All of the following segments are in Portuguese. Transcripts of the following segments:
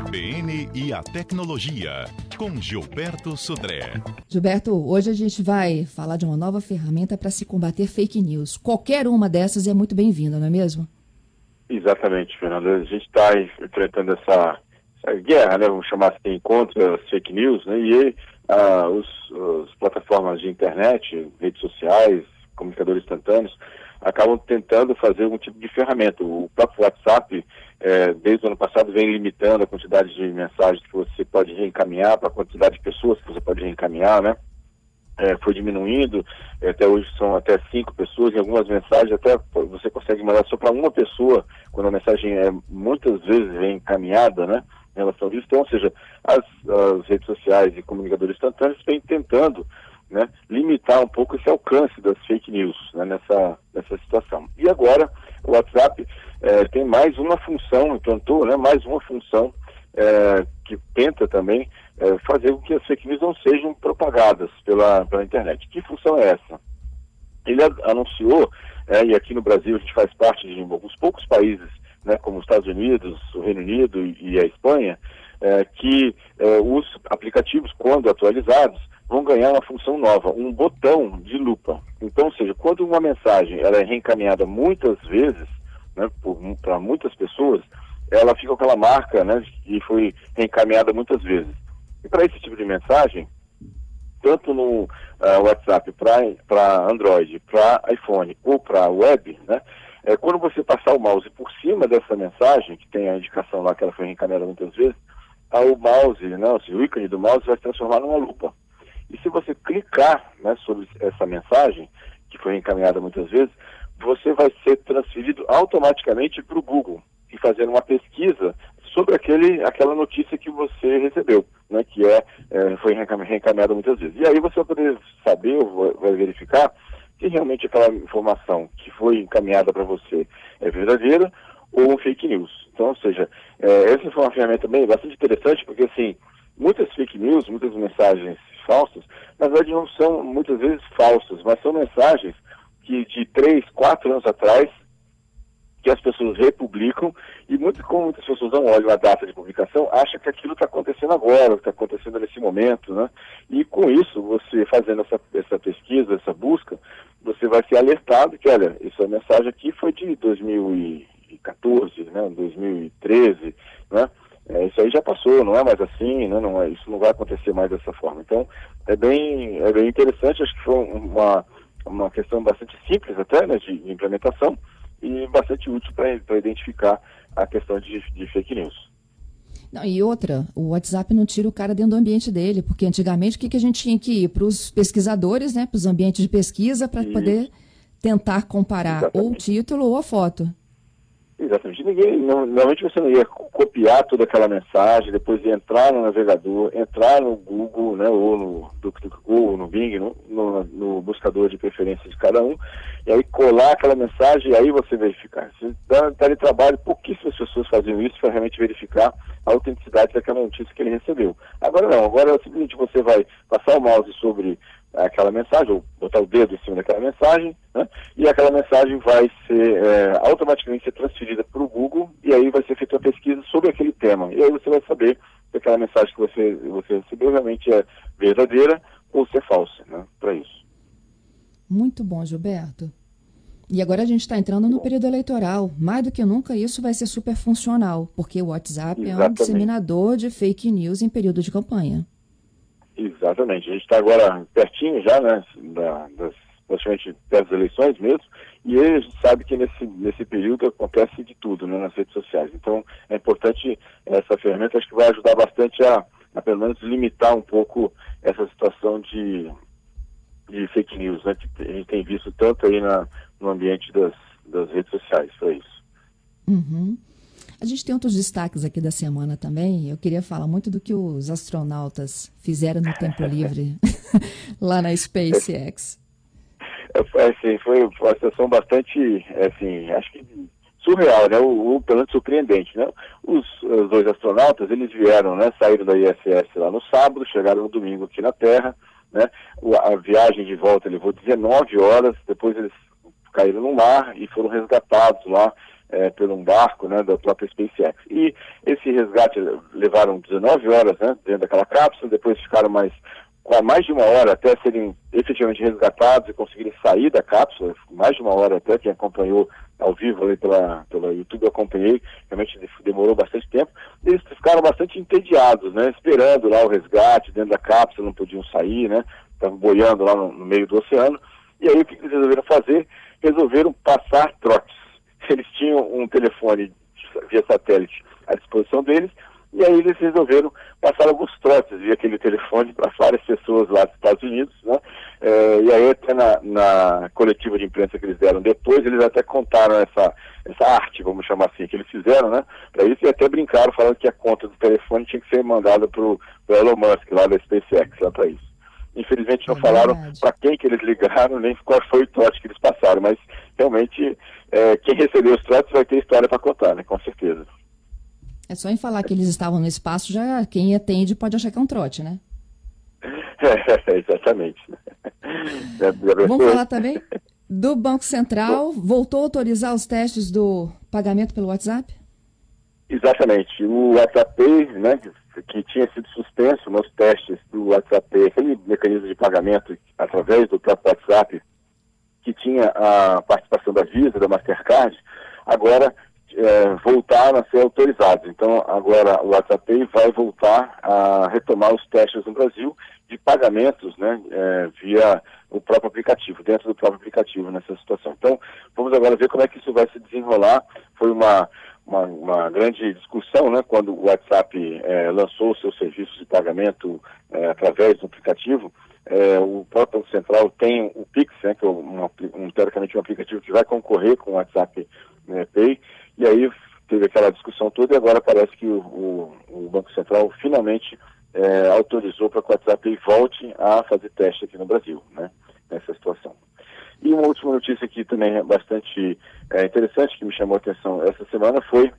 CBN e a tecnologia, com Gilberto Sudré. Gilberto, hoje a gente vai falar de uma nova ferramenta para se combater fake news. Qualquer uma dessas é muito bem-vinda, não é mesmo? Exatamente, Fernando. A gente está enfrentando essa, essa, guerra, né, vamos chamar assim, contra as fake news, né, e ah, os, as plataformas de internet, redes sociais, comunicadores instantâneos, acabam tentando fazer algum tipo de ferramenta. O próprio WhatsApp, é, desde o ano passado, vem limitando a quantidade de mensagens que você pode reencaminhar, para a quantidade de pessoas que você pode reencaminhar, né? É, foi diminuindo, até hoje são até cinco pessoas, em algumas mensagens até você consegue mandar só para uma pessoa, quando a mensagem é muitas vezes vem encaminhada, né? Em relação a isso, então, ou seja, as, as redes sociais e comunicadores instantâneos vêm tentando né, limitar um pouco esse alcance das fake news né, nessa, nessa situação. E agora o WhatsApp é, tem mais uma função, implantou né, mais uma função é, que tenta também é, fazer com que as fake news não sejam propagadas pela, pela internet. Que função é essa? Ele anunciou, e aqui no Brasil a gente faz parte de alguns poucos países, né, como os Estados Unidos, o Reino Unido e a Espanha, que os aplicativos, quando atualizados, vão ganhar uma função nova, um botão de lupa. Então, ou seja, quando uma mensagem ela é reencaminhada muitas vezes, né, para muitas pessoas, ela fica com aquela marca né, que foi reencaminhada muitas vezes. E para esse tipo de mensagem, tanto no uh, WhatsApp para Android, para iPhone ou para web, né, é, quando você passar o mouse por cima dessa mensagem, que tem a indicação lá que ela foi reencaminhada muitas vezes, o mouse, né, o ícone do mouse vai se transformar numa lupa. E se você clicar né, sobre essa mensagem, que foi encaminhada muitas vezes, você vai ser transferido automaticamente para o Google e fazer uma pesquisa sobre aquele, aquela notícia que você recebeu, né, que é, é foi reencaminhada muitas vezes. E aí você vai poder saber, vai verificar, se realmente aquela informação que foi encaminhada para você é verdadeira ou um fake news. Então, ou seja, é, essa foi uma ferramenta bem bastante interessante, porque assim, muitas fake news, muitas mensagens falsas, na verdade não são muitas vezes falsas, mas são mensagens que de três, quatro anos atrás que as pessoas republicam e muito, como muitas pessoas não olham a data de publicação, acham que aquilo está acontecendo agora, está acontecendo nesse momento, né? E com isso, você fazendo essa, essa pesquisa, essa busca, você vai ser alertado que, olha, essa mensagem aqui foi de 2014, né? 2013, né? É, isso aí já passou, não é mais assim, né? não é, isso não vai acontecer mais dessa forma. Então, é bem, é bem interessante, acho que foi uma, uma questão bastante simples até, né, de, de implementação e bastante útil para identificar a questão de, de fake news. Não, e outra, o WhatsApp não tira o cara dentro do ambiente dele, porque antigamente o que, que a gente tinha que ir para os pesquisadores, né, para os ambientes de pesquisa, para poder tentar comparar Exatamente. ou o título ou a foto. Exatamente. Ninguém, normalmente você não ia copiar toda aquela mensagem, depois ia entrar no navegador, entrar no Google, né, ou no DuckDuckGo, no Bing, no, no, no, buscador de preferência de cada um, e aí colar aquela mensagem e aí você verificar. Dá, dá trabalho, pouquíssimas pessoas faziam isso para realmente verificar a autenticidade daquela notícia que ele recebeu. Agora não, agora é simplesmente você vai passar o mouse sobre aquela mensagem, ou botar o dedo em cima daquela mensagem, né? e aquela mensagem vai ser é, automaticamente ser transferida para o Google e aí vai ser feita uma pesquisa sobre aquele tema. E aí você vai saber se aquela mensagem que você, você recebeu realmente é verdadeira ou se é falsa, né? para isso. Muito bom, Gilberto. E agora a gente está entrando no período eleitoral. Mais do que nunca, isso vai ser super funcional, porque o WhatsApp Exatamente. é um disseminador de fake news em período de campanha. Exatamente. A gente está agora pertinho já, né, da, das, praticamente perto das eleições mesmo, e a gente sabe que nesse, nesse período acontece de tudo né, nas redes sociais. Então, é importante essa ferramenta, acho que vai ajudar bastante a, a pelo menos, limitar um pouco essa situação de, de fake news, né, que a gente tem visto tanto aí na, no ambiente das, das redes sociais, para isso. Uhum. A gente tem outros destaques aqui da semana também. Eu queria falar muito do que os astronautas fizeram no tempo livre lá na SpaceX. É, assim, foi uma situação bastante, assim, acho que surreal, né? O, o pelo menos surpreendente, né? Os, os, dois astronautas, eles vieram, né? Saíram da ISS lá no sábado, chegaram no domingo aqui na Terra, né? O, a viagem de volta levou 19 horas, depois eles caíram no mar e foram resgatados lá é, por um barco né, da própria SpaceX. E esse resgate levaram 19 horas né, dentro daquela cápsula, depois ficaram mais mais de uma hora até serem efetivamente resgatados e conseguirem sair da cápsula, mais de uma hora até, quem acompanhou ao vivo ali pela, pela YouTube, eu acompanhei, realmente demorou bastante tempo, eles ficaram bastante entediados, né, esperando lá o resgate dentro da cápsula, não podiam sair, né, estavam boiando lá no, no meio do oceano, e aí o que eles resolveram fazer? Resolveram passar trotes. Eles tinham um telefone via satélite à disposição deles, e aí eles resolveram passar alguns trotes via aquele telefone para várias pessoas lá dos Estados Unidos, né? É, e aí até na, na, coletiva de imprensa que eles deram depois, eles até contaram essa, essa arte, vamos chamar assim, que eles fizeram, né? Para isso e até brincaram falando que a conta do telefone tinha que ser mandada para o Elon Musk, lá da SpaceX, lá para isso. Infelizmente não é falaram para quem que eles ligaram, nem qual foi o trote que eles passaram, mas realmente é, quem recebeu os trotes vai ter história para contar, né? Com certeza. É só em falar que eles estavam no espaço, já quem atende pode achar que é um trote, né? É, exatamente. Vamos falar também do Banco Central. Voltou a autorizar os testes do pagamento pelo WhatsApp? Exatamente. O WhatsApp, né, que tinha sido suspenso nos testes do WhatsApp, aquele mecanismo de pagamento através do próprio WhatsApp, que tinha a participação da Visa, da Mastercard, agora é, voltaram a ser autorizados. Então, agora o WhatsApp vai voltar a retomar os testes no Brasil de pagamentos né, é, via o próprio aplicativo, dentro do próprio aplicativo nessa situação. Então, vamos agora ver como é que isso vai se desenrolar. Foi uma, uma, uma grande discussão né, quando o WhatsApp é, lançou seus serviços de pagamento é, através do aplicativo. É, o próprio Central tem o Pix, né, que é um, um, teoricamente um aplicativo que vai concorrer com o WhatsApp né, Pay, e aí teve aquela discussão toda e agora parece que o, o, o Banco Central finalmente é, autorizou para que o WhatsApp volte a fazer teste aqui no Brasil, né, nessa situação. E uma última notícia que também é bastante é, interessante, que me chamou a atenção essa semana, foi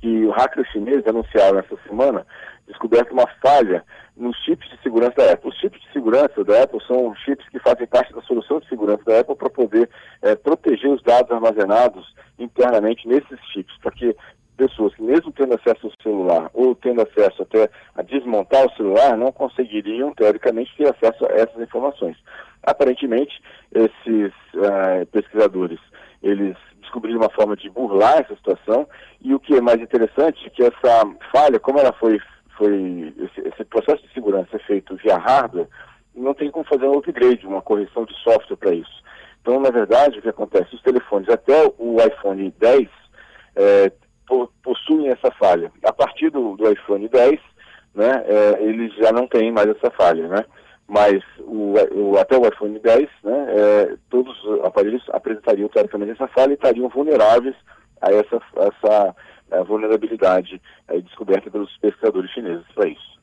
que o hacker chinês anunciaram essa semana descoberto uma falha nos chips de segurança da Apple. Os chips de segurança da Apple são chips que fazem parte da solução de segurança da Apple para poder é, proteger os dados armazenados internamente nesses chips, para que pessoas que mesmo tendo acesso ao celular ou tendo acesso até a desmontar o celular não conseguiriam, teoricamente, ter acesso a essas informações. Aparentemente, esses uh, pesquisadores, eles descobriram uma forma de burlar essa situação e o que é mais interessante é que essa falha, como ela foi foi esse, esse, processo de segurança é feito via hardware, não tem como fazer um upgrade, uma correção de software para isso. Então, na verdade, o que acontece? Os telefones, até o iPhone 10, é, possuem essa falha. A partir do, do iPhone 10, né, é, eles já não têm mais essa falha, né? Mas o, o, até o iPhone 10, né, é, todos os aparelhos apresentariam teoricamente essa falha e estariam vulneráveis a essa, essa a vulnerabilidade é, descoberta pelos pesquisadores chineses para isso.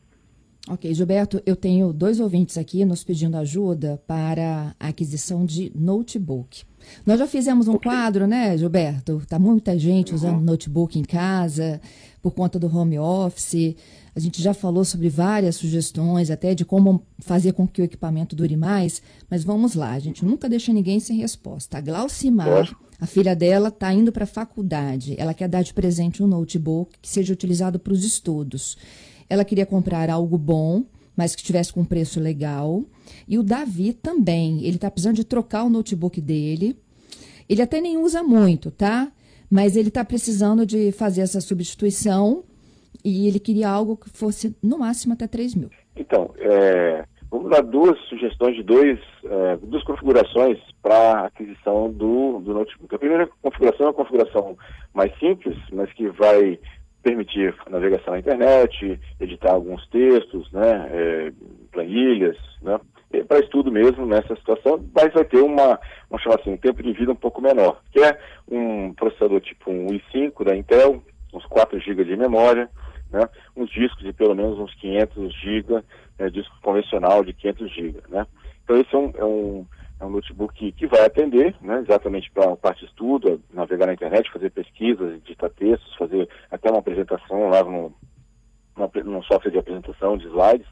Ok, Gilberto, eu tenho dois ouvintes aqui nos pedindo ajuda para a aquisição de notebook. Nós já fizemos um okay. quadro, né, Gilberto? Tá muita gente uhum. usando notebook em casa por conta do home office. A gente já falou sobre várias sugestões, até de como fazer com que o equipamento dure mais, mas vamos lá, a gente nunca deixa ninguém sem resposta. A Glaucimar, a filha dela, está indo para a faculdade. Ela quer dar de presente um notebook que seja utilizado para os estudos. Ela queria comprar algo bom, mas que tivesse com preço legal. E o Davi também, ele está precisando de trocar o notebook dele. Ele até nem usa muito, tá? Mas ele está precisando de fazer essa substituição e ele queria algo que fosse no máximo até 3 mil. Então, é, vamos dar duas sugestões de dois, é, duas configurações para aquisição do, do notebook. A primeira configuração é uma configuração mais simples, mas que vai permitir navegação na internet, editar alguns textos, né, é, planilhas, né, para estudo mesmo nessa situação, mas vai ter uma, vamos chamar assim, um tempo de vida um pouco menor, que é um processador tipo um i5 da Intel, uns 4 GB de memória, né? uns discos de pelo menos uns 500 GB, né? disco convencional de 500 GB. Né? Então esse é um, é um, é um notebook que, que, vai atender né? exatamente para a parte de estudo, navegar na internet, fazer pesquisas, editar textos, fazer até uma apresentação lá no, num software de apresentação de slides,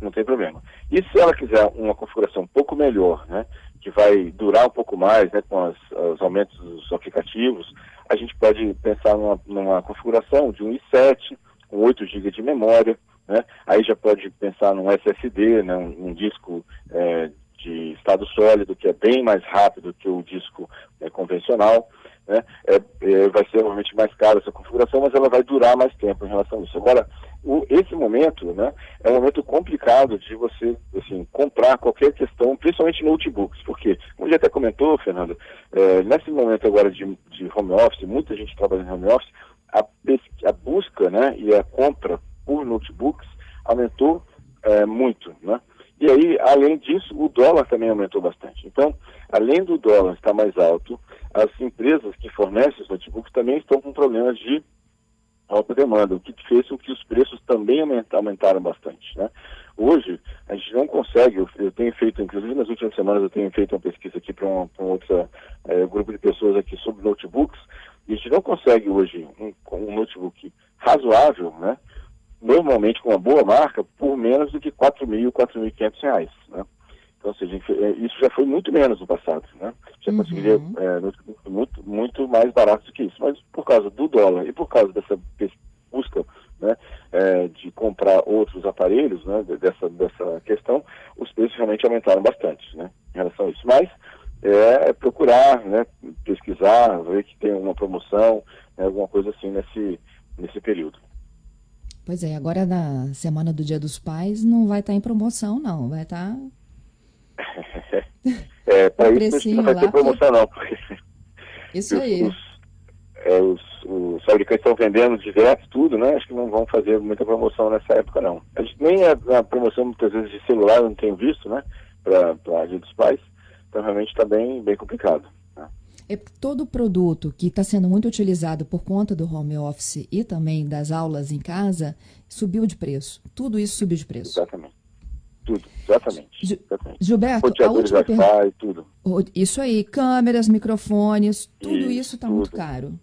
não tem problema. E se ela quiser uma configuração um pouco melhor, né, que vai durar um pouco mais, né, com as, os aumentos dos aplicativos, a gente pode pensar numa, numa configuração de um i7, com 8 GB de memória, né, aí já pode pensar num SSD, né, um, um disco é, de estado sólido, que é bem mais rápido que o disco é, convencional, né, é, é, vai ser realmente mais caro essa configuração, mas ela vai durar mais tempo em relação a isso. Agora, o, esse momento né, é um momento complicado de você assim, comprar qualquer questão, principalmente notebooks, porque, como já até comentou, Fernando, é, nesse momento agora de, de home office, muita gente trabalhando em home office, a, a busca né, e a compra por notebooks aumentou é, muito. Né? E aí, além disso, o dólar também aumentou bastante. Então, além do dólar estar mais alto, as empresas que fornecem os notebooks também estão com problemas de alta demanda, o que fez com que os preços também aumentaram bastante. Né? Hoje, a gente não consegue, eu, tenho feito, inclusive nas últimas semanas eu tenho feito uma pesquisa aqui para um, um outro é, grupo de pessoas aqui sobre notebooks, e a gente não consegue hoje um, um notebook razoável, né? Normalmente com uma boa marca, por menos do que R$ 4.000, R$ 4.500. Né? Então, ou seja, é, isso já foi muito menos no passado, né? Já uhum. conseguiria é, muito, muito mais barato do que isso. Mas por causa do dólar e por causa dessa busca né, é, de comprar outros aparelhos, né, dessa, dessa questão, os preços realmente aumentaram bastante, né, em relação a isso. Mas é, é procurar, né, pesquisar, ver que tem uma promoção, né, alguma coisa assim nesse, nesse período. Pois é, agora na semana do Dia dos Pais não vai estar em promoção, não, vai estar é, para isso não vai ter promoção não. Isso aí. Os, é, os, os, fabricantes estão vendendo direto tudo, né? Acho que não vão fazer muita promoção nessa época não. A gente nem a, a promoção muitas vezes de celular eu não tenho visto, né? Para a Dia dos Pais. Então realmente está bem, bem complicado. É todo produto que está sendo muito utilizado por conta do home office e também das aulas em casa subiu de preço. Tudo isso subiu de preço. Exatamente. Tudo, exatamente. exatamente. Gilberto, a última pergunta. tudo. Isso aí, câmeras, microfones, tudo isso está muito caro.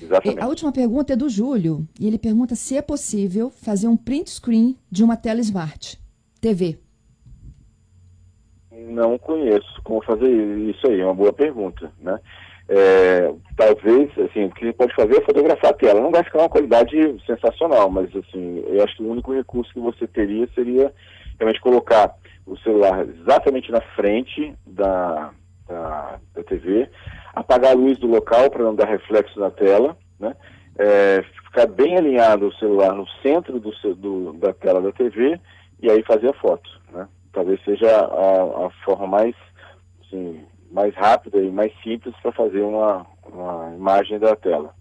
Exatamente. A última pergunta é do Júlio, e ele pergunta se é possível fazer um print screen de uma tela Smart TV. Não conheço como fazer isso aí, é uma boa pergunta, né? É, talvez, assim, o que você pode fazer é fotografar a tela. Não vai ficar uma qualidade sensacional, mas, assim, eu acho que o único recurso que você teria seria realmente colocar o celular exatamente na frente da, da, da TV, apagar a luz do local para não dar reflexo na tela, né? É, ficar bem alinhado o celular no centro do, do, da tela da TV e aí fazer a foto. Né? Talvez seja a, a forma mais, assim, mais rápida e mais simples para fazer uma, uma imagem da tela.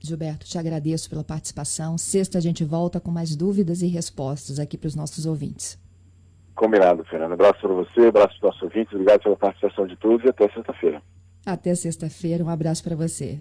Gilberto, te agradeço pela participação. Sexta a gente volta com mais dúvidas e respostas aqui para os nossos ouvintes. Combinado, Fernando. Abraço para você, abraço para os nossos ouvintes. Obrigado pela participação de todos e até sexta-feira. Até sexta-feira. Um abraço para você.